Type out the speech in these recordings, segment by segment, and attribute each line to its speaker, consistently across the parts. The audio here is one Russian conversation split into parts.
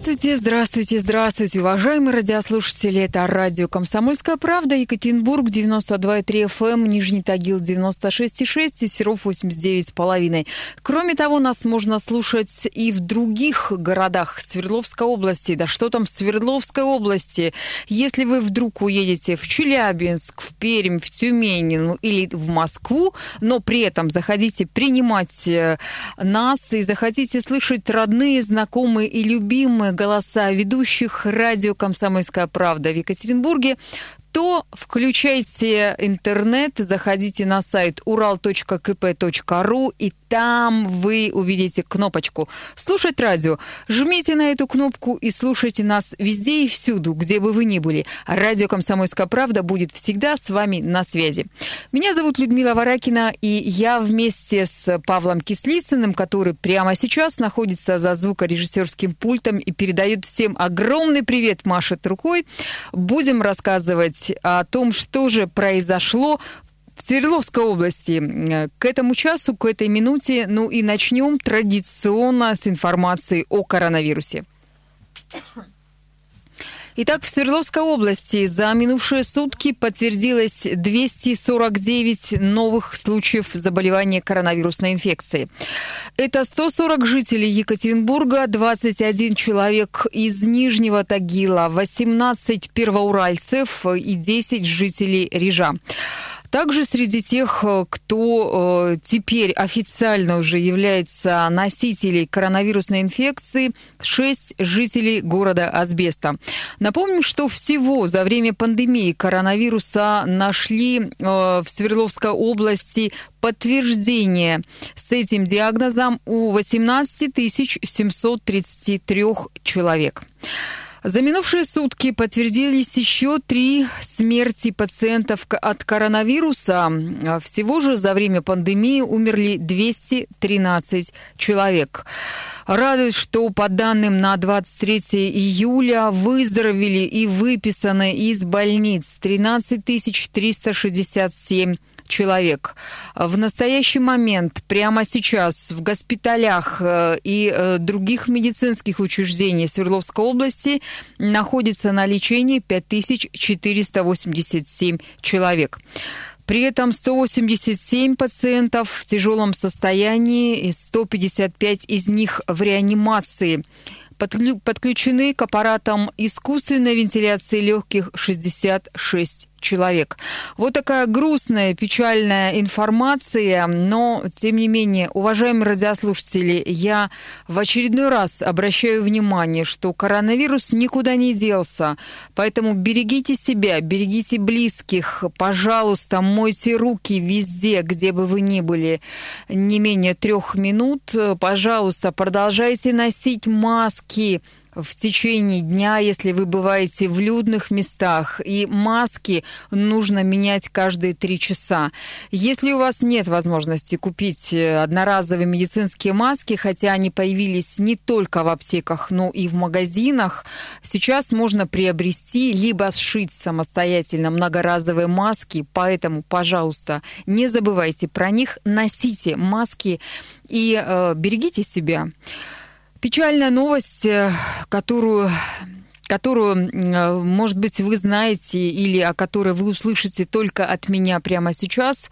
Speaker 1: Здравствуйте, здравствуйте, здравствуйте, уважаемые радиослушатели. Это радио «Комсомольская правда», Екатеринбург, 92,3 FM, эм, Нижний Тагил, 96,6 и Серов, 89,5. Кроме того, нас можно слушать и в других городах Свердловской области. Да что там Свердловской области? Если вы вдруг уедете в Челябинск, в Пермь, в Тюмень ну, или в Москву, но при этом заходите принимать э, нас и захотите слышать родные, знакомые и любимые голоса ведущих радио «Комсомольская правда» в Екатеринбурге, то включайте интернет, заходите на сайт ural.kp.ru и там вы увидите кнопочку «Слушать радио». Жмите на эту кнопку и слушайте нас везде и всюду, где бы вы ни были. Радио «Комсомольская правда» будет всегда с вами на связи. Меня зовут Людмила Варакина, и я вместе с Павлом Кислицыным, который прямо сейчас находится за звукорежиссерским пультом и передает всем огромный привет, машет рукой, будем рассказывать о том, что же произошло в Свердловской области к этому часу, к этой минуте, ну и начнем традиционно с информации о коронавирусе. Итак, в Свердловской области за минувшие сутки подтвердилось 249 новых случаев заболевания коронавирусной инфекцией. Это 140 жителей Екатеринбурга, 21 человек из Нижнего Тагила, 18 первоуральцев и 10 жителей Рижа. Также среди тех, э, кто э, теперь официально уже является носителей коронавирусной инфекции, 6 жителей города Асбеста. Напомним, что всего за время пандемии коронавируса нашли э, в Свердловской области подтверждение с этим диагнозом у 18 733 человек. За минувшие сутки подтвердились еще три смерти пациентов от коронавируса. Всего же за время пандемии умерли 213 человек. Радует, что по данным на 23 июля выздоровели и выписаны из больниц 13 367 человек. В настоящий момент, прямо сейчас, в госпиталях э, и э, других медицинских учреждениях Свердловской области находится на лечении 5487 человек. При этом 187 пациентов в тяжелом состоянии и 155 из них в реанимации подключены к аппаратам искусственной вентиляции легких 66 человек. Вот такая грустная, печальная информация, но, тем не менее, уважаемые радиослушатели, я в очередной раз обращаю внимание, что коронавирус никуда не делся, поэтому берегите себя, берегите близких, пожалуйста, мойте руки везде, где бы вы ни были, не менее трех минут, пожалуйста, продолжайте носить маски, в течение дня, если вы бываете в людных местах, и маски нужно менять каждые три часа. Если у вас нет возможности купить э, одноразовые медицинские маски, хотя они появились не только в аптеках, но и в магазинах, сейчас можно приобрести либо сшить самостоятельно многоразовые маски, поэтому, пожалуйста, не забывайте про них, носите маски и э, берегите себя. Печальная новость, э, которую которую, э, может быть, вы знаете или о которой вы услышите только от меня прямо сейчас,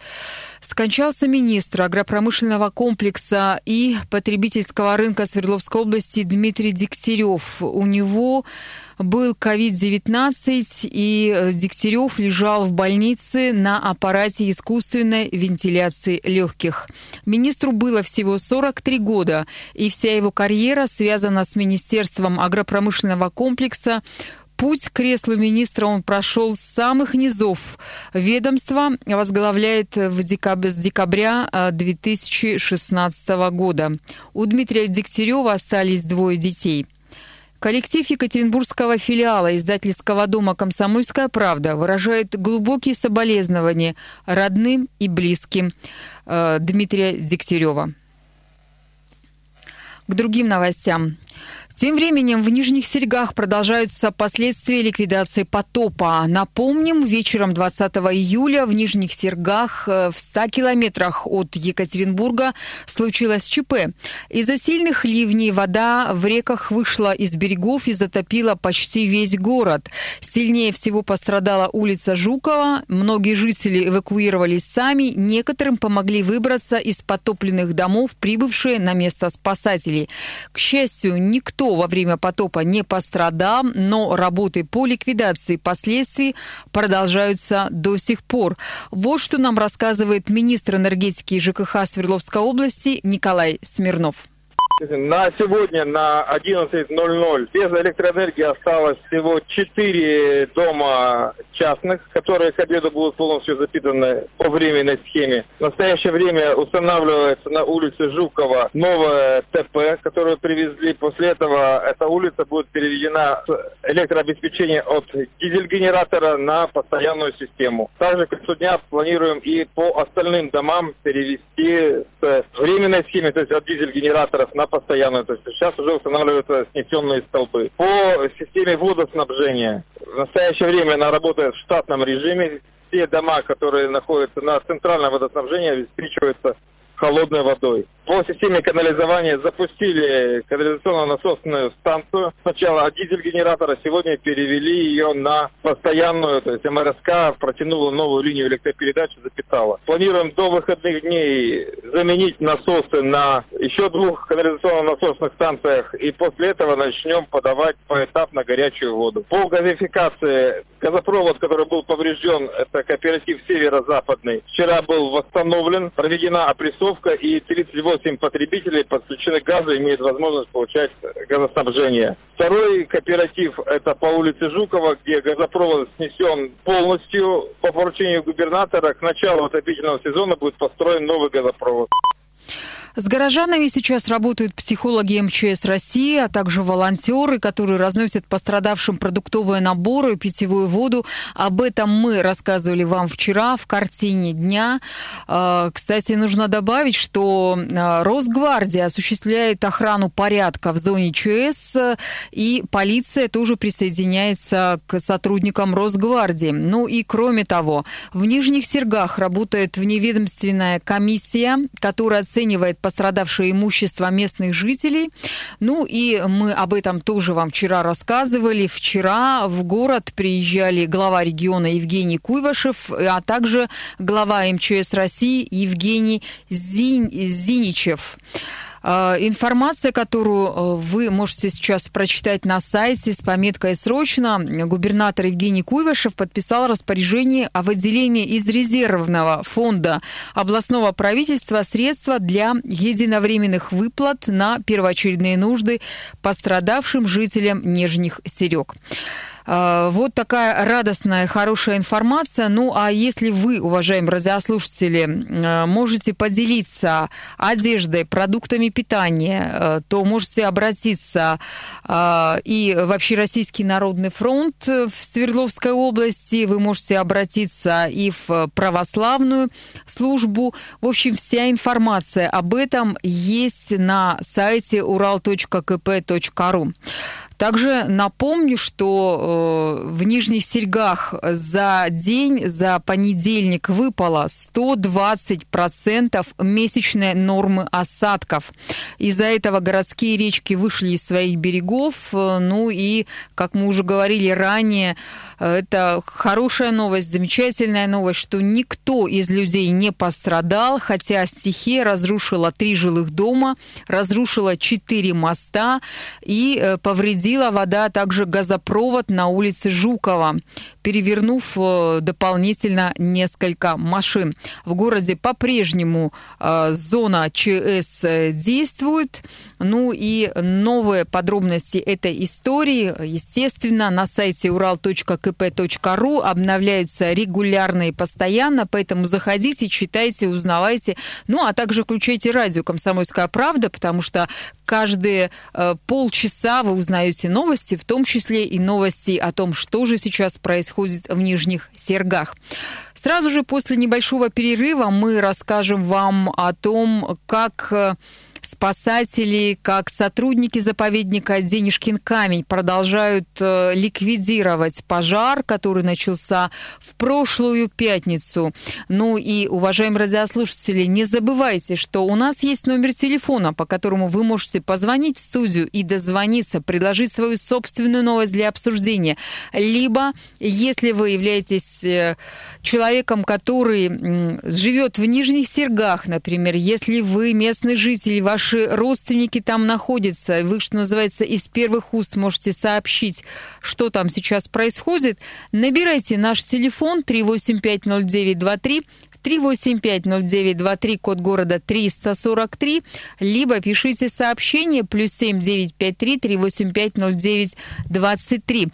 Speaker 1: скончался министр агропромышленного комплекса и потребительского рынка Свердловской области Дмитрий Дегтярев. У него был COVID-19, и э, Дегтярев лежал в больнице на аппарате искусственной вентиляции легких. Министру было всего 43 года, и вся его карьера связана с Министерством агропромышленного комплекса, Путь к креслу министра он прошел с самых низов. Ведомство возглавляет в декаб... с декабря 2016 э, года. У Дмитрия Дегтярева остались двое детей – Коллектив Екатеринбургского филиала издательского дома «Комсомольская правда» выражает глубокие соболезнования родным и близким э, Дмитрия Дегтярева. К другим новостям. Тем временем в Нижних Серегах продолжаются последствия ликвидации потопа. Напомним, вечером 20 июля в Нижних Сергах э, в 100 километрах от Екатеринбурга случилось ЧП. Из-за сильных ливней вода в реках вышла из берегов и затопила почти весь город. Сильнее всего пострадала улица Жукова. Многие жители эвакуировались сами. Некоторым помогли выбраться из потопленных домов, прибывшие на место спасателей. К счастью, никто во время потопа не пострадал, но работы по ликвидации последствий продолжаются до сих пор. Вот что нам рассказывает министр энергетики и ЖКХ Свердловской области Николай Смирнов.
Speaker 2: На сегодня на 11.00 без электроэнергии осталось всего 4 дома частных, которые к обеду будут полностью запитаны по временной схеме. В настоящее время устанавливается на улице Жукова новая ТП, которую привезли. После этого эта улица будет переведена с электрообеспечения от дизель-генератора на постоянную систему. Также к концу дня планируем и по остальным домам перевести с временной схемы, то есть от дизель-генераторов на постоянную. То есть сейчас уже устанавливаются снесенные столбы. По системе водоснабжения в настоящее время она работает в штатном режиме. Все дома, которые находятся на центральном водоснабжении, обеспечиваются холодной водой. По системе канализования запустили канализационно-насосную станцию. Сначала дизель-генератора, сегодня перевели ее на постоянную, то есть МРСК протянула новую линию электропередачи, запитала. Планируем до выходных дней заменить насосы на еще двух канализационно-насосных станциях и после этого начнем подавать поэтапно горячую воду. По газификации газопровод, который был поврежден, это кооператив северо-западный, вчера был восстановлен, проведена опрессовка и 38 8 потребителей подключены к газу, имеют возможность получать газоснабжение. Второй кооператив – это по улице Жукова, где газопровод снесен полностью. По поручению губернатора к началу отопительного сезона будет построен новый газопровод.
Speaker 1: С горожанами сейчас работают психологи МЧС России, а также волонтеры, которые разносят пострадавшим продуктовые наборы, питьевую воду. Об этом мы рассказывали вам вчера в картине дня. А, кстати, нужно добавить, что а, Росгвардия осуществляет охрану порядка в зоне ЧС, и полиция тоже присоединяется к сотрудникам Росгвардии. Ну и кроме того, в Нижних Сергах работает вневедомственная комиссия, которая оценивает пострадавшее имущество местных жителей. Ну и мы об этом тоже вам вчера рассказывали. Вчера в город приезжали глава региона Евгений Куйвашев, а также глава МЧС России Евгений Зин... Зиничев. А, информация, которую э, вы можете сейчас прочитать на сайте с пометкой «Срочно», губернатор Евгений Куйвашев подписал распоряжение о выделении из резервного фонда областного правительства средства для единовременных выплат на первоочередные нужды пострадавшим жителям Нижних Серег. А, вот такая радостная, хорошая информация. Ну, а если вы, уважаемые радиослушатели, а, можете поделиться одеждой, продуктами питания, а, то можете обратиться и в Общероссийский народный фронт в Свердловской области, вы можете обратиться и в православную службу. В общем, вся информация об этом есть на сайте ural.kp.ru. Также напомню, что э, в Нижних Серьгах за день, за понедельник выпало 120% месячной нормы осадков. Из-за этого городские речки вышли из своих берегов. Э, ну и, как мы уже говорили ранее, это хорошая новость, замечательная новость, что никто из людей не пострадал, хотя стихия разрушила три жилых дома, разрушила четыре моста и э, повредила вода также газопровод на улице Жукова, перевернув э, дополнительно несколько машин. В городе по-прежнему э, зона ЧС действует. Ну и новые подробности этой истории, естественно, на сайте урал.к kp.ru обновляются регулярно и постоянно, поэтому заходите, читайте, узнавайте. Ну, а также включайте радио «Комсомольская правда», потому что каждые э, полчаса вы узнаете новости, в том числе и новости о том, что же сейчас происходит в Нижних Сергах. Сразу же после небольшого перерыва мы расскажем вам о том, как э, спасатели, как сотрудники заповедника Денежкин камень продолжают э, ликвидировать пожар, который начался в прошлую пятницу. Ну и, уважаемые радиослушатели, не забывайте, что у нас есть номер телефона, по которому вы можете позвонить в студию и дозвониться, предложить свою собственную новость для обсуждения. Либо, если вы являетесь э, человеком, который живет в Нижних Сергах, например, если вы местный житель, ваши родственники там находятся, вы, что называется, из первых уст можете сообщить, что там сейчас происходит, набирайте наш телефон 3850923 3850923, код города 343, либо пишите сообщение плюс 7953 385 0923.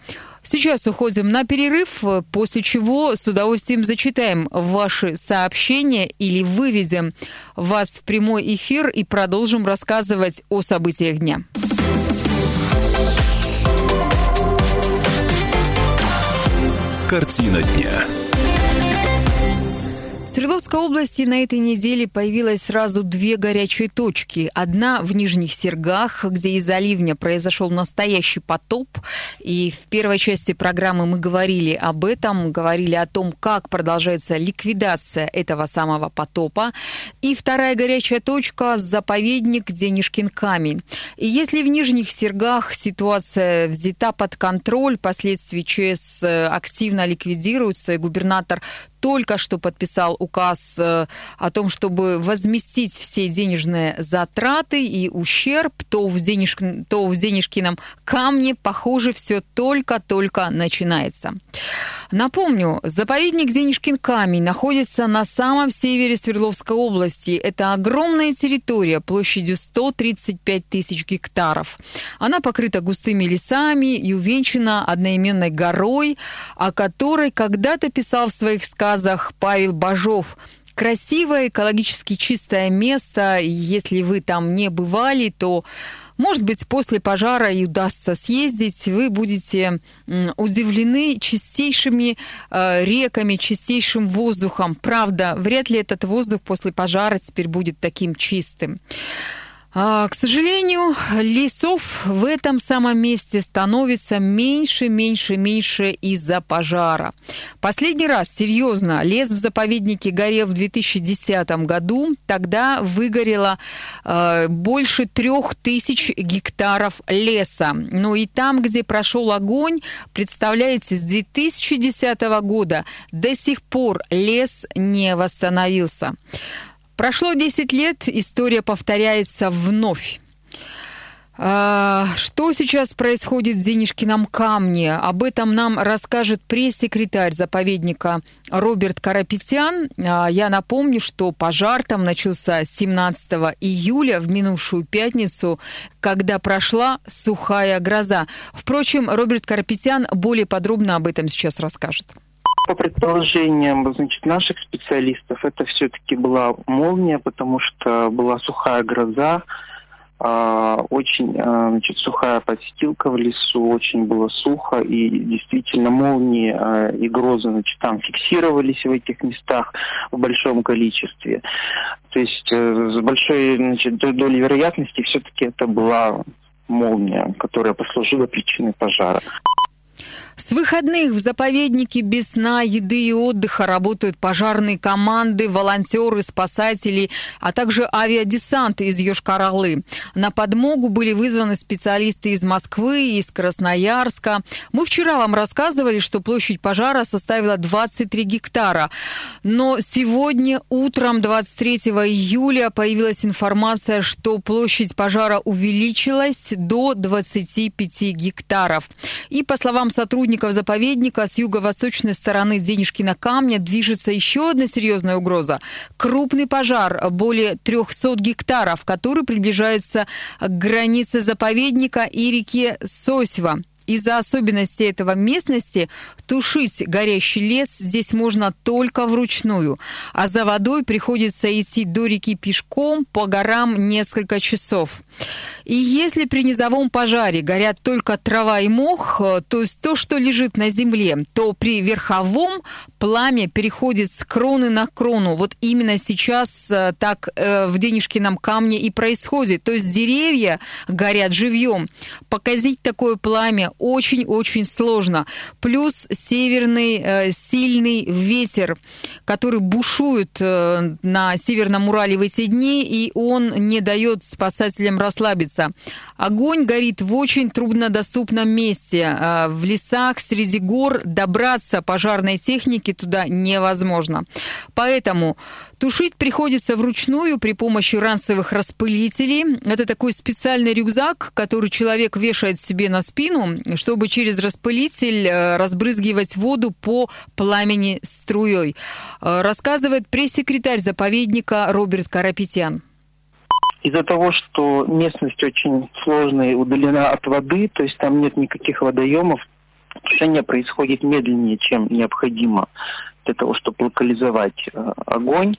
Speaker 1: Сейчас уходим на перерыв, после чего с удовольствием зачитаем ваши сообщения или выведем вас в прямой эфир и продолжим рассказывать о событиях дня.
Speaker 3: Картина дня.
Speaker 1: Свердловской области на этой неделе появилось сразу две горячие точки. Одна в Нижних Сергах, где из-за ливня произошел настоящий потоп. И в первой части программы мы говорили об этом, говорили о том, как продолжается ликвидация этого самого потопа. И вторая горячая точка – заповедник Денежкин камень. И если в Нижних Сергах ситуация взята под контроль, последствия ЧС активно ликвидируются, и губернатор только что подписал указ э, о том, чтобы возместить все денежные затраты и ущерб, то в, денеж... то в денежкином камне, похоже, все только-только начинается. Напомню, заповедник Денежкин камень находится на самом севере Свердловской области. Это огромная территория площадью 135 тысяч гектаров. Она покрыта густыми лесами и увенчана одноименной горой, о которой когда-то писал в своих сказах Павел Бажов красивое, экологически чистое место. Если вы там не бывали, то может быть, после пожара и удастся съездить, вы будете удивлены чистейшими э, реками, чистейшим воздухом. Правда, вряд ли этот воздух после пожара теперь будет таким чистым. А, к сожалению, лесов в этом самом месте становится меньше, меньше, меньше из-за пожара. Последний раз, серьезно, лес в заповеднике горел в 2010 году. Тогда выгорело э, больше трех тысяч гектаров леса. Ну и там, где прошел огонь, представляете, с 2010 года до сих пор лес не восстановился. Прошло 10 лет, история повторяется вновь. А, что сейчас происходит в Денежкином камне? Об этом нам расскажет пресс-секретарь заповедника Роберт Карапетян. А, я напомню, что пожар там начался 17 июля в минувшую пятницу, когда прошла сухая гроза. Впрочем, Роберт Карапетян более подробно об этом сейчас расскажет.
Speaker 4: По предположениям значит, наших специалистов, это все-таки была молния, потому что была сухая гроза, а, очень а, значит, сухая подстилка в лесу, очень было сухо, и действительно молнии а, и грозы значит, там фиксировались в этих местах в большом количестве. То есть э, с большой значит, долей вероятности все-таки это была молния, которая послужила причиной пожара.
Speaker 1: С выходных в заповеднике без сна, еды и отдыха работают пожарные команды, волонтеры, спасатели, а также авиадесант из Йошкар-Олы. На подмогу были вызваны специалисты из Москвы, из Красноярска. Мы вчера вам рассказывали, что площадь пожара составила 23 гектара. Но сегодня утром 23 июля появилась информация, что площадь пожара увеличилась до 25 гектаров. И по словам сотрудников сотрудников заповедника с юго-восточной стороны Денежкина камня движется еще одна серьезная угроза. Крупный пожар более 300 гектаров, который приближается к границе заповедника и реке Сосьва. Из-за особенностей этого местности тушить горящий лес здесь можно только вручную, а за водой приходится идти до реки пешком по горам несколько часов. И если при низовом пожаре горят только трава и мох, э, то есть то, что лежит на земле, то при верховом пламя переходит с кроны на крону. Вот именно сейчас э, так э, в денежкином камне и происходит. То есть деревья горят живьем. Показить такое пламя очень-очень сложно. Плюс северный сильный ветер, который бушует на Северном Урале в эти дни, и он не дает спасателям расслабиться. Огонь горит в очень труднодоступном месте. А, в лесах, среди гор добраться пожарной техники туда невозможно. Поэтому тушить приходится вручную при помощи ранцевых распылителей. Это такой специальный рюкзак, который человек вешает себе на спину, чтобы через распылитель э, разбрызгивать воду по пламени струей. Э, рассказывает пресс-секретарь заповедника Роберт Карапетян.
Speaker 4: Из-за того, что местность очень сложная и удалена от воды, то есть там нет никаких водоемов, тушение происходит медленнее, чем необходимо для того, чтобы локализовать э, огонь.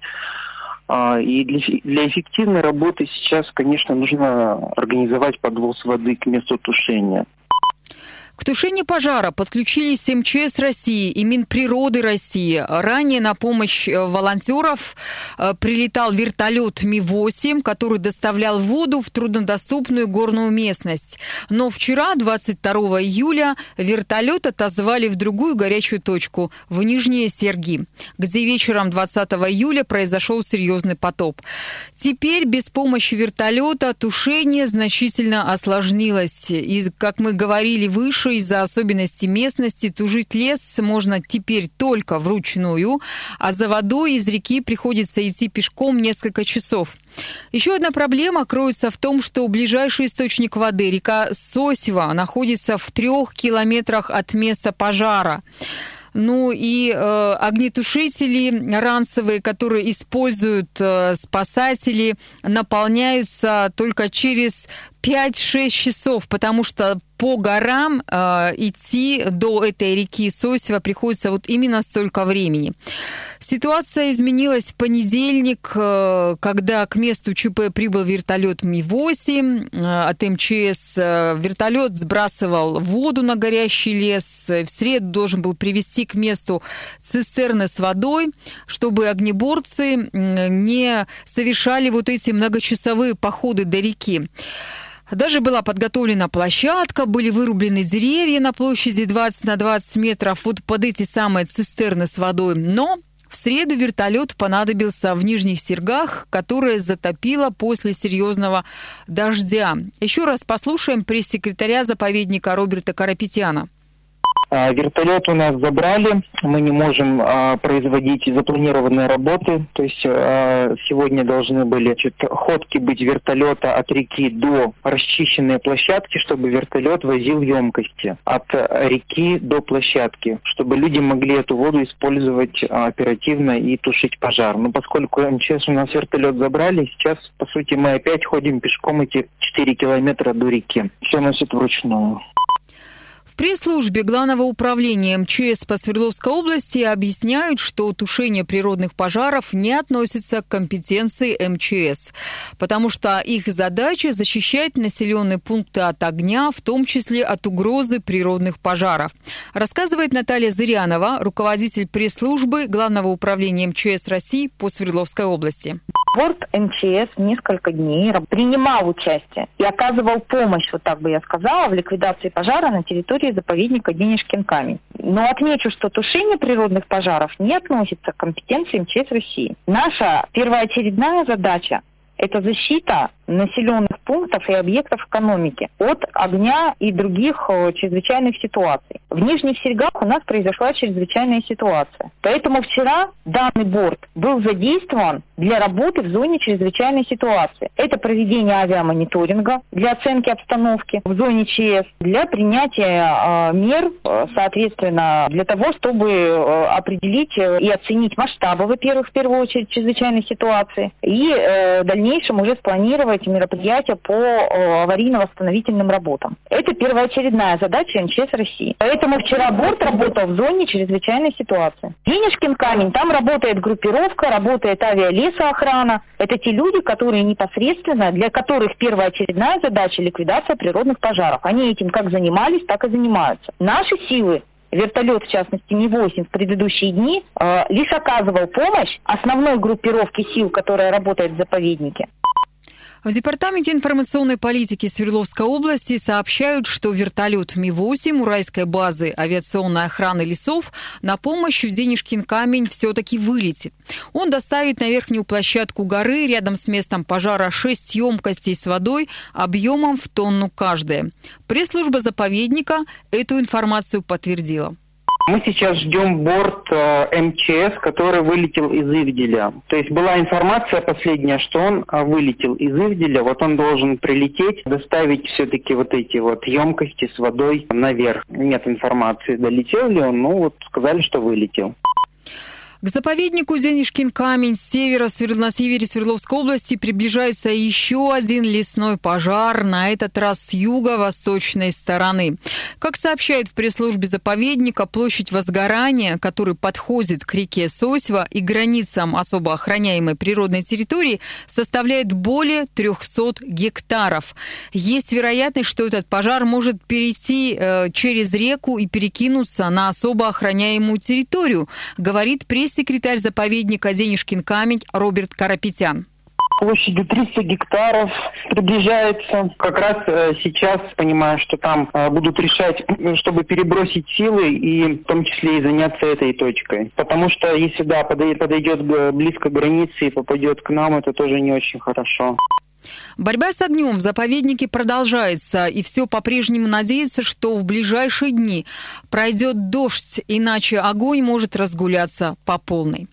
Speaker 4: А, и для, для эффективной работы сейчас, конечно, нужно организовать подвоз воды к месту тушения.
Speaker 1: К тушению пожара подключились МЧС России и Минприроды России. Ранее на помощь э, волонтеров э, прилетал вертолет Ми-8, который доставлял воду в труднодоступную горную местность. Но вчера, 22 июля, вертолет отозвали в другую горячую точку, в Нижние Серги, где вечером 20 июля произошел серьезный потоп. Теперь без помощи вертолета тушение значительно осложнилось. И, как мы говорили выше, что из-за особенностей местности тужить лес можно теперь только вручную, а за водой из реки приходится идти пешком несколько часов. Еще одна проблема кроется в том, что ближайший источник воды, река Сосева, находится в трех километрах от места пожара. Ну и э, огнетушители ранцевые, которые используют э, спасатели, наполняются только через 5-6 часов, потому что по горам э, идти до этой реки Сосева приходится вот именно столько времени. Ситуация изменилась в понедельник, э, когда к месту ЧП прибыл вертолет Ми-8 э, от МЧС. Э, вертолет сбрасывал воду на горящий лес. В среду должен был привести к месту цистерны с водой, чтобы огнеборцы не совершали вот эти многочасовые походы до реки. Даже была подготовлена площадка, были вырублены деревья на площади 20 на 20 метров вот под эти самые цистерны с водой. Но в среду вертолет понадобился в Нижних Сергах, которое затопило после серьезного дождя. Еще раз послушаем пресс-секретаря заповедника Роберта Карапетяна.
Speaker 4: А, вертолет у нас забрали, мы не можем а, производить запланированные работы, то есть а, сегодня должны были значит, ходки быть вертолета от реки до расчищенной площадки, чтобы вертолет возил емкости от реки до площадки, чтобы люди могли эту воду использовать а, оперативно и тушить пожар. Но поскольку МЧС у нас вертолет забрали, сейчас, по сути, мы опять ходим пешком эти 4 километра до реки. Все носит вручную
Speaker 1: пресс-службе Главного управления МЧС по Свердловской области объясняют, что тушение природных пожаров не относится к компетенции МЧС, потому что их задача защищать населенные пункты от огня, в том числе от угрозы природных пожаров. Рассказывает Наталья Зырянова, руководитель пресс-службы Главного управления МЧС России по Свердловской области.
Speaker 5: Борт МЧС несколько дней принимал участие и оказывал помощь, вот так бы я сказала, в ликвидации пожара на территории заповедника Денежкин камень. Но отмечу, что тушение природных пожаров не относится к компетенции МЧС России. Наша первоочередная задача это защита населенных пунктов и объектов экономики от огня и других э, чрезвычайных ситуаций. В Нижних Серегах у нас произошла чрезвычайная ситуация. Поэтому вчера данный борт был задействован для работы в зоне чрезвычайной ситуации. Это проведение авиамониторинга для оценки обстановки в зоне ЧС, для принятия э, мер, э, соответственно, для того, чтобы э, определить э, и оценить масштабы, во-первых, в первую очередь, чрезвычайной ситуации, и э, в дальнейшем уже спланировать координировать мероприятия по э, аварийно-восстановительным работам. Это первоочередная задача МЧС России. Поэтому вчера борт работал в зоне чрезвычайной ситуации. Денежкин камень, там работает группировка, работает авиалесоохрана. Это те люди, которые непосредственно, для которых первоочередная задача ликвидация природных пожаров. Они этим как занимались, так и занимаются. Наши силы вертолет, в частности, Не-8 в предыдущие дни, э, лишь оказывал помощь основной группировке сил, которая работает в заповеднике.
Speaker 1: В Департаменте информационной политики Свердловской области сообщают, что вертолет Ми-8 Уральской базы авиационной охраны лесов на помощь в Денежкин камень все-таки вылетит. Он доставит на верхнюю площадку горы рядом с местом пожара шесть емкостей с водой объемом в тонну каждая. Пресс-служба заповедника эту информацию подтвердила.
Speaker 4: Мы сейчас ждем борт э, МЧС, который вылетел из Ивделя. То есть была информация последняя, что он э, вылетел из Ивделя. Вот он должен прилететь, доставить все-таки вот эти вот емкости с водой наверх. Нет информации, долетел ли он, ну вот сказали, что вылетел.
Speaker 1: К заповеднику Денежкин камень с севера, на севере Свердловской области приближается еще один лесной пожар, на этот раз с юго-восточной стороны. Как сообщают в пресс-службе заповедника, площадь возгорания, который подходит к реке Сосьва и границам особо охраняемой природной территории, составляет более 300 гектаров. Есть вероятность, что этот пожар может перейти э, через реку и перекинуться на особо охраняемую территорию, говорит пресс пресс-секретарь заповедника Денежкин камень Роберт Карапетян
Speaker 4: площадью 300 гектаров приближается. Как раз э, сейчас понимаю, что там э, будут решать, чтобы перебросить силы и в том числе и заняться этой точкой. Потому что если да, подойдет близко к границе и попадет к нам, это тоже не очень хорошо.
Speaker 1: Борьба с огнем в заповеднике продолжается, и все по-прежнему надеются, что в ближайшие дни пройдет дождь, иначе огонь может разгуляться по полной.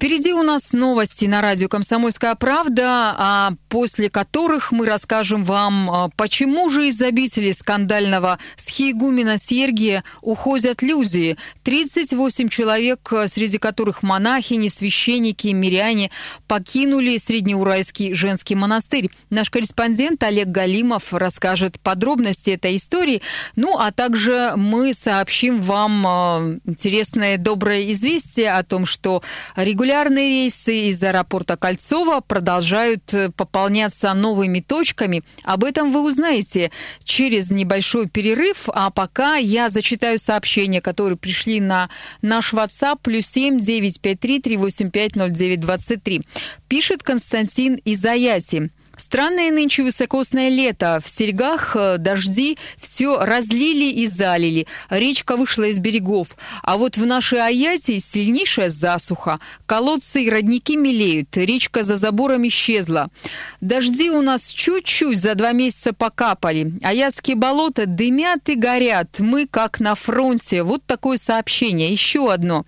Speaker 1: Впереди у нас новости на радио «Комсомольская правда», а после которых мы расскажем вам, а, почему же из обители скандального схиегумена Сергия уходят люди. 38 человек, среди которых монахини, священники, миряне, покинули Среднеуральский женский монастырь. Наш корреспондент Олег Галимов расскажет подробности этой истории. Ну, а также мы сообщим вам а, интересное доброе известие о том, что регулярно Регулярные рейсы из аэропорта Кольцова продолжают э, пополняться новыми точками. Об этом вы узнаете через небольшой перерыв. А пока я зачитаю сообщения, которые пришли на наш WhatsApp плюс 7 953 385 0923. Пишет Константин из Аяти. Странное нынче высокосное лето. В серьгах э, дожди все разлили и залили. Речка вышла из берегов. А вот в нашей Аяте сильнейшая засуха. Колодцы и родники мелеют. Речка за забором исчезла. Дожди у нас чуть-чуть за два месяца покапали. Аятские болота дымят и горят. Мы как на фронте. Вот такое сообщение. Еще одно.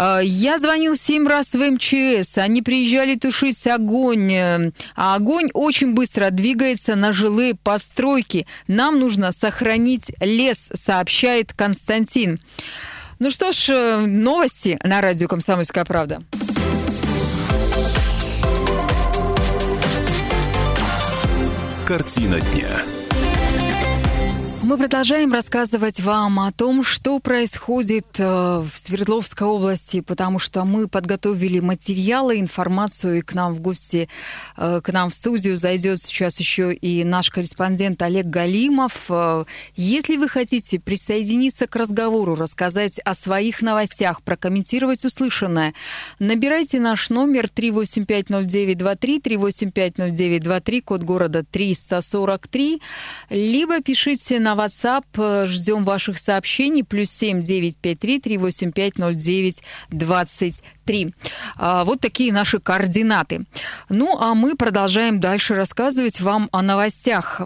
Speaker 1: А, я звонил семь раз в МЧС, они приезжали тушить огонь, э, а огонь очень быстро двигается на жилые постройки. Нам нужно сохранить лес, сообщает Константин. Ну что ж, э, новости на радио «Комсомольская правда».
Speaker 3: Картина дня.
Speaker 1: Мы продолжаем рассказывать вам о том, что происходит э, в Свердловской области, потому что мы подготовили материалы, информацию, и к нам в гости, э, к нам в студию зайдет сейчас еще и наш корреспондент Олег Галимов. Э, если вы хотите присоединиться к разговору, рассказать о своих новостях, прокомментировать услышанное, набирайте наш номер 3850923, 3850923, код города 343, либо пишите на WhatsApp. Э, ждем ваших сообщений. Плюс 7 953 385 09 20 3. А, вот такие наши координаты. Ну, а мы продолжаем дальше рассказывать вам о новостях.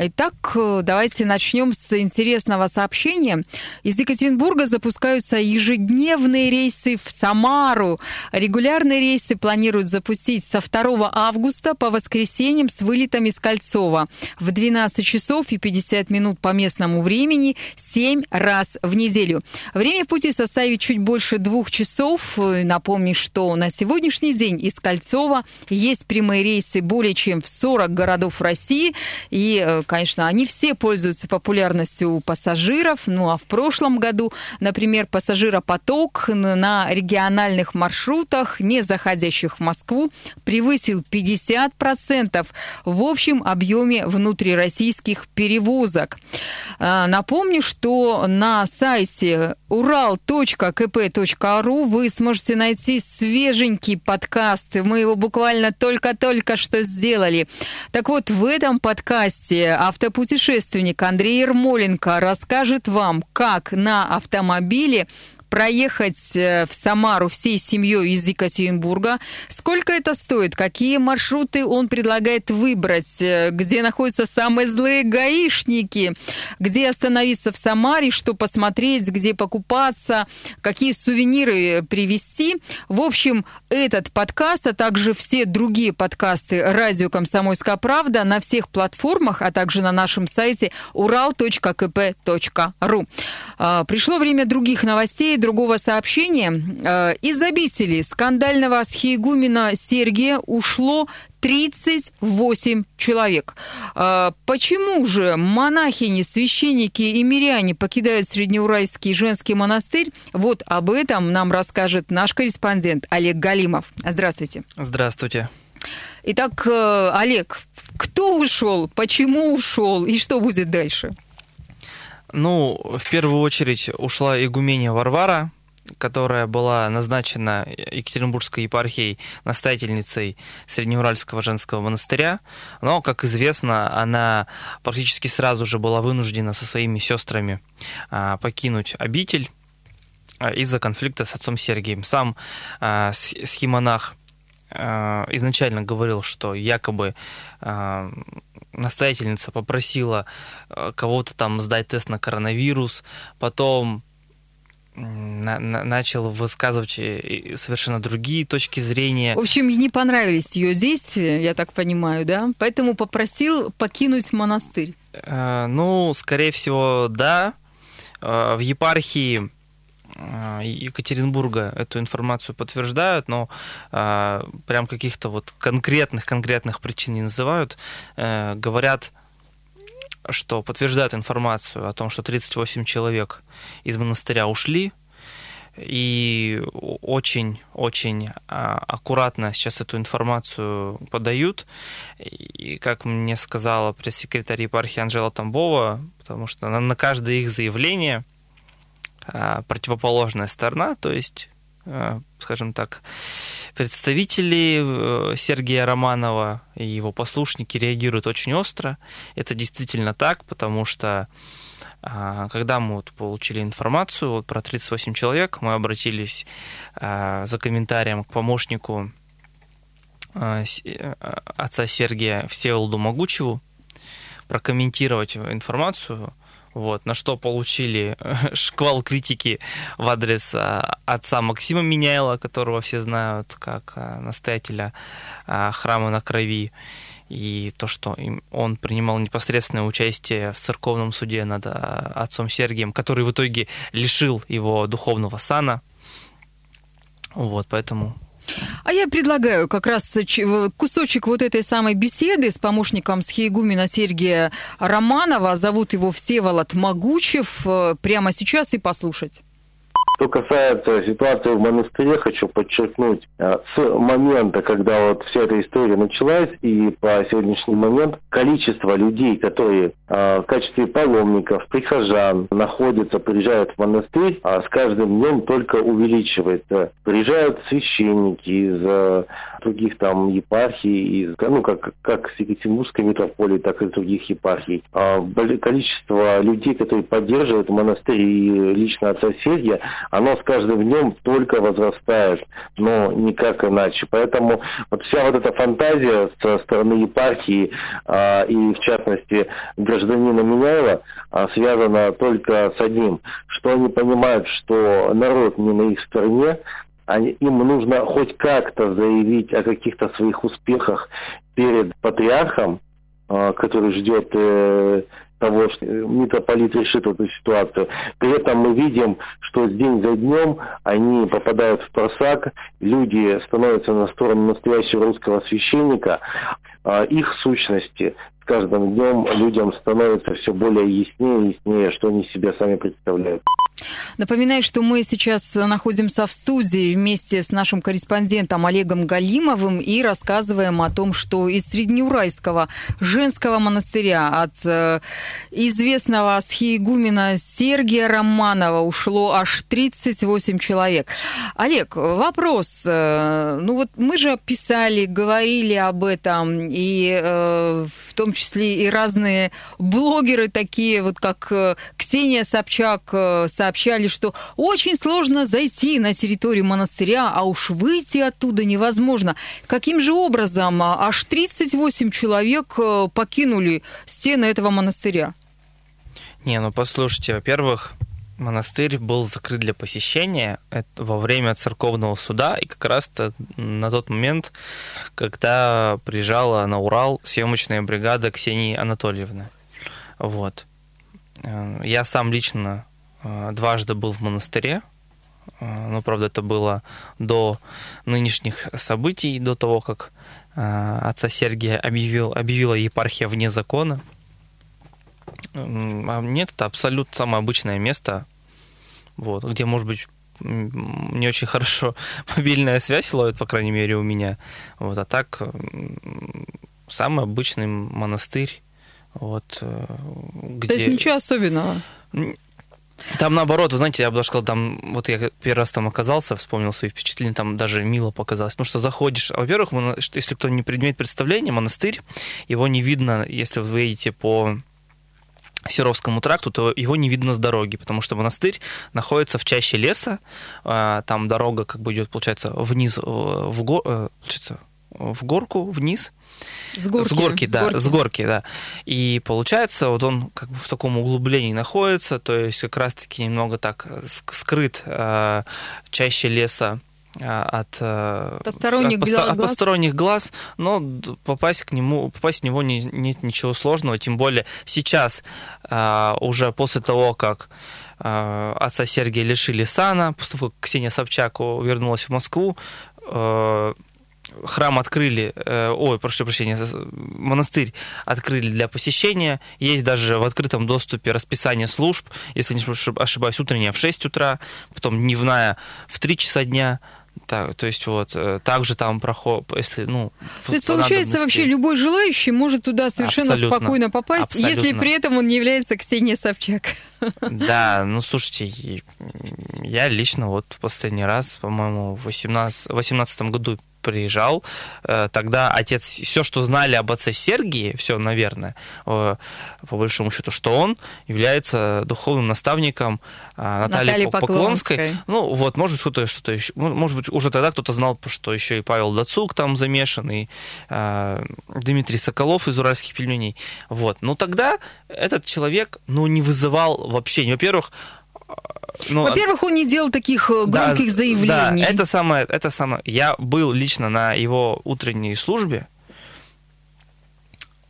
Speaker 1: Итак, давайте начнем с интересного сообщения. Из Екатеринбурга запускаются ежедневные рейсы в Самару. Регулярные рейсы планируют запустить со 2 августа по воскресеньям с вылетами из Кольцова в 12 часов и 50 минут по местному времени 7 раз в неделю. Время в пути составит чуть больше двух часов. На Напомню, что на сегодняшний день из Кольцова есть прямые рейсы более чем в 40 городов России. И, э, конечно, они все пользуются популярностью у пассажиров. Ну а в прошлом году, например, пассажиропоток на региональных маршрутах, не заходящих в Москву, превысил 50% в общем объеме внутрироссийских перевозок. А, напомню, что на сайте ural.kp.ru вы сможете найти свеженький подкаст. Мы его буквально только-только что сделали. Так вот, в этом подкасте автопутешественник Андрей Ермоленко расскажет вам, как на автомобиле проехать э, в Самару всей семьей из Екатеринбурга. Сколько это стоит? Какие маршруты он предлагает выбрать? Э, где находятся самые злые гаишники? Где остановиться в Самаре? Что посмотреть? Где покупаться? Какие сувениры привезти? В общем, этот подкаст, а также все другие подкасты «Радио Комсомольская правда» на всех платформах, а также на нашем сайте ural.kp.ru. А, пришло время других новостей другого сообщения. Э, из обители скандального схиегумена Сергия ушло 38 человек. Э, почему же монахини, священники и миряне покидают Среднеуральский женский монастырь? Вот об этом нам расскажет наш корреспондент Олег Галимов. Здравствуйте.
Speaker 6: Здравствуйте.
Speaker 1: Итак, э, Олег, кто ушел, почему ушел и что будет дальше?
Speaker 6: Ну, в первую очередь ушла игуменя Варвара, которая была назначена Екатеринбургской епархией настоятельницей Среднеуральского женского монастыря. Но, как известно, она практически сразу же была вынуждена со своими сестрами а, покинуть обитель а, из-за конфликта с отцом Сергием. Сам а, схимонах изначально говорил, что якобы настоятельница попросила э, кого-то там сдать тест на коронавирус, потом на, на, начал высказывать э, совершенно другие точки зрения.
Speaker 1: В общем, не понравились ее действия, я так понимаю, да? Поэтому попросил покинуть монастырь.
Speaker 6: Э, ну, скорее всего, да. В епархии Екатеринбурга эту информацию подтверждают, но э, прям каких-то вот конкретных конкретных причин не называют. Э, говорят, что подтверждают информацию о том, что 38 человек из монастыря ушли, и очень-очень аккуратно сейчас эту информацию подают. И, как мне сказала пресс-секретарь епархии Анжела Тамбова, потому что на, каждое их заявление – а, противоположная сторона, то есть, а, скажем так, представители э, Сергея Романова и его послушники реагируют очень остро. Это действительно так, потому что а, когда мы вот получили информацию вот про 38 человек, мы обратились за комментарием к помощнику э, отца Сергия Всеволоду Могучеву прокомментировать информацию – вот, на что получили э, шквал критики в адрес э, отца Максима Меняйла, которого все знают как э, настоятеля храма на крови, и то, что он принимал непосредственное участие в церковном суде над отцом Сергием, который в итоге лишил его духовного сана. Вот, поэтому
Speaker 1: а я предлагаю как раз кусочек вот этой самой беседы с помощником схиегумена Сергия Романова. Зовут его Всеволод Могучев. Э, прямо сейчас и послушать.
Speaker 7: Что касается ситуации в монастыре, хочу подчеркнуть, э, с момента, когда вот вся эта история началась, и по сегодняшний момент количество людей, которые э, в качестве паломников, прихожан находятся, приезжают в монастырь, а с каждым днем только увеличивается. Приезжают священники из других там епархий, из, ну, как, как с Екатеринбургской метрополии, так и из других епархий. А количество людей, которые поддерживают монастырь и лично отца Сергия, оно с каждым днем только возрастает, но никак иначе. Поэтому вот вся вот эта фантазия со стороны епархии а, и, в частности, гражданина Миняева а, связана только с одним, что они понимают, что народ не на их стороне, они, им нужно хоть как-то заявить о каких-то своих успехах перед патриархом, э, который ждет э, того, что митрополит решит эту ситуацию. При этом мы видим, что день за днем они попадают в просак, люди становятся на сторону настоящего русского священника, а их сущности с каждым днем людям становится все более яснее и яснее, что они себя сами представляют.
Speaker 1: Напоминаю, что мы сейчас находимся в студии вместе с нашим корреспондентом Олегом Галимовым и рассказываем о том, что из Среднеуральского женского монастыря от э, известного схиегумена Сергия Романова ушло аж 38 человек. Олег, вопрос. Э, ну вот мы же писали, говорили об этом, и э, в том числе и разные блогеры такие, вот как Ксения Собчак, сообщали, что очень сложно зайти на территорию монастыря, а уж выйти оттуда невозможно. Каким же образом аж 38 человек э, покинули стены этого монастыря?
Speaker 6: Не, ну послушайте, во-первых, монастырь был закрыт для посещения во время церковного суда, и как раз на тот момент, когда приезжала на Урал съемочная бригада Ксении Анатольевны. Вот. Э, я сам лично дважды был в монастыре. Э, ну, правда, это было до нынешних событий, до того, как э, отца Сергия объявил, объявила епархия вне закона. А нет, это абсолютно самое обычное место, вот, где, может быть, не очень хорошо мобильная связь ловит, по крайней мере, у меня. Вот, а так, самый обычный монастырь. Вот,
Speaker 1: где... То есть ничего особенного?
Speaker 6: Там наоборот, вы знаете, я бы даже сказал, там, вот я первый раз там оказался, вспомнил свои впечатления, там даже мило показалось. Ну, что заходишь, во-первых, если кто не имеет представления, монастырь, его не видно, если вы едете по Серовскому тракту, то его не видно с дороги, потому что монастырь находится в чаще леса, а, там дорога как бы идет, получается, вниз, в, го, э, получается, в горку, вниз,
Speaker 1: с горки,
Speaker 6: с горки,
Speaker 1: с
Speaker 6: да,
Speaker 1: горки.
Speaker 6: с горки, да. И получается, вот он как бы в таком углублении находится, то есть как раз-таки немного так скрыт э, чаще леса э, от
Speaker 1: э, посторонних,
Speaker 6: от,
Speaker 1: глаз.
Speaker 6: от посторонних глаз, но попасть к нему, попасть в него не, нет ничего сложного, тем более сейчас э, уже после того, как э, отца Сергия лишили сана, после того, как Ксения Собчак вернулась в Москву, храм открыли, э, ой, прошу прощения, монастырь открыли для посещения. Есть даже в открытом доступе расписание служб, если не ошибаюсь, утренняя в 6 утра, потом дневная в 3 часа дня. Так, то есть вот э, также там проход, если ну.
Speaker 1: То есть получается вообще любой желающий может туда совершенно Абсолютно. спокойно попасть, Абсолютно. если при этом он не является Ксенией Собчак.
Speaker 6: Да, ну слушайте, я лично вот в последний раз, по-моему, в 18, 18 году приезжал, э, тогда отец, все, что знали об отце Сергии, все, наверное, э, по большому счету, что он является духовным наставником э, Натальи, Натальи Поклонской. Поклонской. Ну, вот, может быть, кто-то что-то еще, может быть, уже тогда кто-то знал, что еще и Павел Дацук там замешан, и Дмитрий Соколов из «Уральских пельменей». Вот. Но тогда этот человек, ну, не вызывал вообще, во-первых,
Speaker 1: ну, Во-первых, он не делал таких э, громких да, заявлений.
Speaker 6: Да, это самое, это самое. Я был лично на его утренней службе,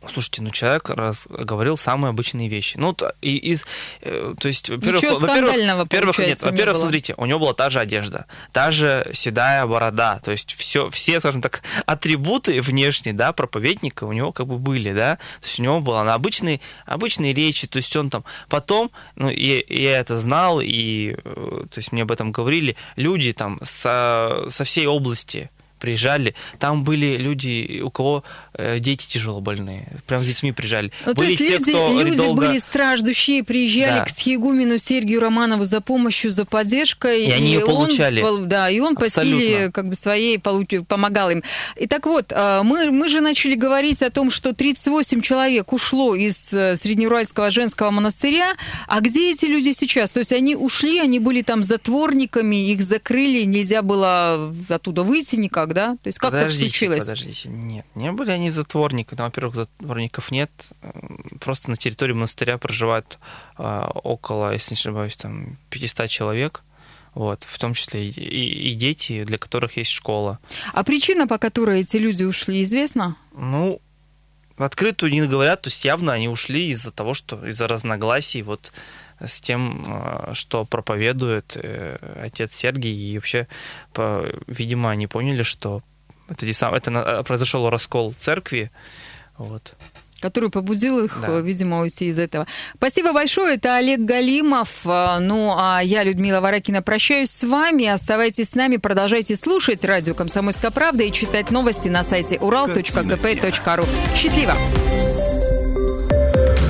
Speaker 6: Слушайте, ну человек раз, говорил самые обычные вещи. Ну, и, из, э, то есть, во-первых, во-первых, во-первых, нет, во-первых, не смотрите, у него была та же одежда, та же седая борода, то есть все, все, скажем так, атрибуты внешние, да, проповедника у него как бы были, да, то есть у него было на обычные, обычные речи, то есть он там потом, ну, и, и я это знал, и, э, то есть мне об этом говорили, люди там со, со всей области, приезжали, там были люди, у кого э, дети тяжело больные, прям с детьми приезжали.
Speaker 1: Ну, были то есть те, люди, кто люди долго... были страждущие, приезжали да. к схиегумену Сергию Романову за помощью, за поддержкой.
Speaker 6: И, и они ее получали.
Speaker 1: Он, да, и он Абсолютно. по силе как бы своей помогал им. И так вот, а, мы, мы же начали говорить о том, что 38 человек ушло из э, Среднеуральского женского монастыря, а где эти люди сейчас? То есть они ушли, они были там затворниками, их закрыли, нельзя было оттуда выйти никак, так, да? То есть как подождите, так случилось?
Speaker 6: Подождите, нет, не были они затворниками. Ну, во-первых, затворников нет. Просто на территории монастыря проживает э, около, если не ошибаюсь, там 500 человек. Вот, в том числе и, и, и дети, для которых есть школа.
Speaker 1: А причина, по которой эти люди ушли, известна?
Speaker 6: Ну, в открытую не говорят, то есть явно они ушли из-за того, что из-за разногласий вот с тем, э, что проповедует э, отец Сергий, и вообще, видимо, они поняли, что это, это произошел раскол церкви, вот
Speaker 1: который побудил их, да. видимо, уйти из этого. Спасибо большое. Это Олег Галимов. Ну, а я, Людмила Варакина, прощаюсь с вами. Оставайтесь с нами, продолжайте слушать радио «Комсомольская правда» и читать новости на сайте ural.kp.ru. Счастливо!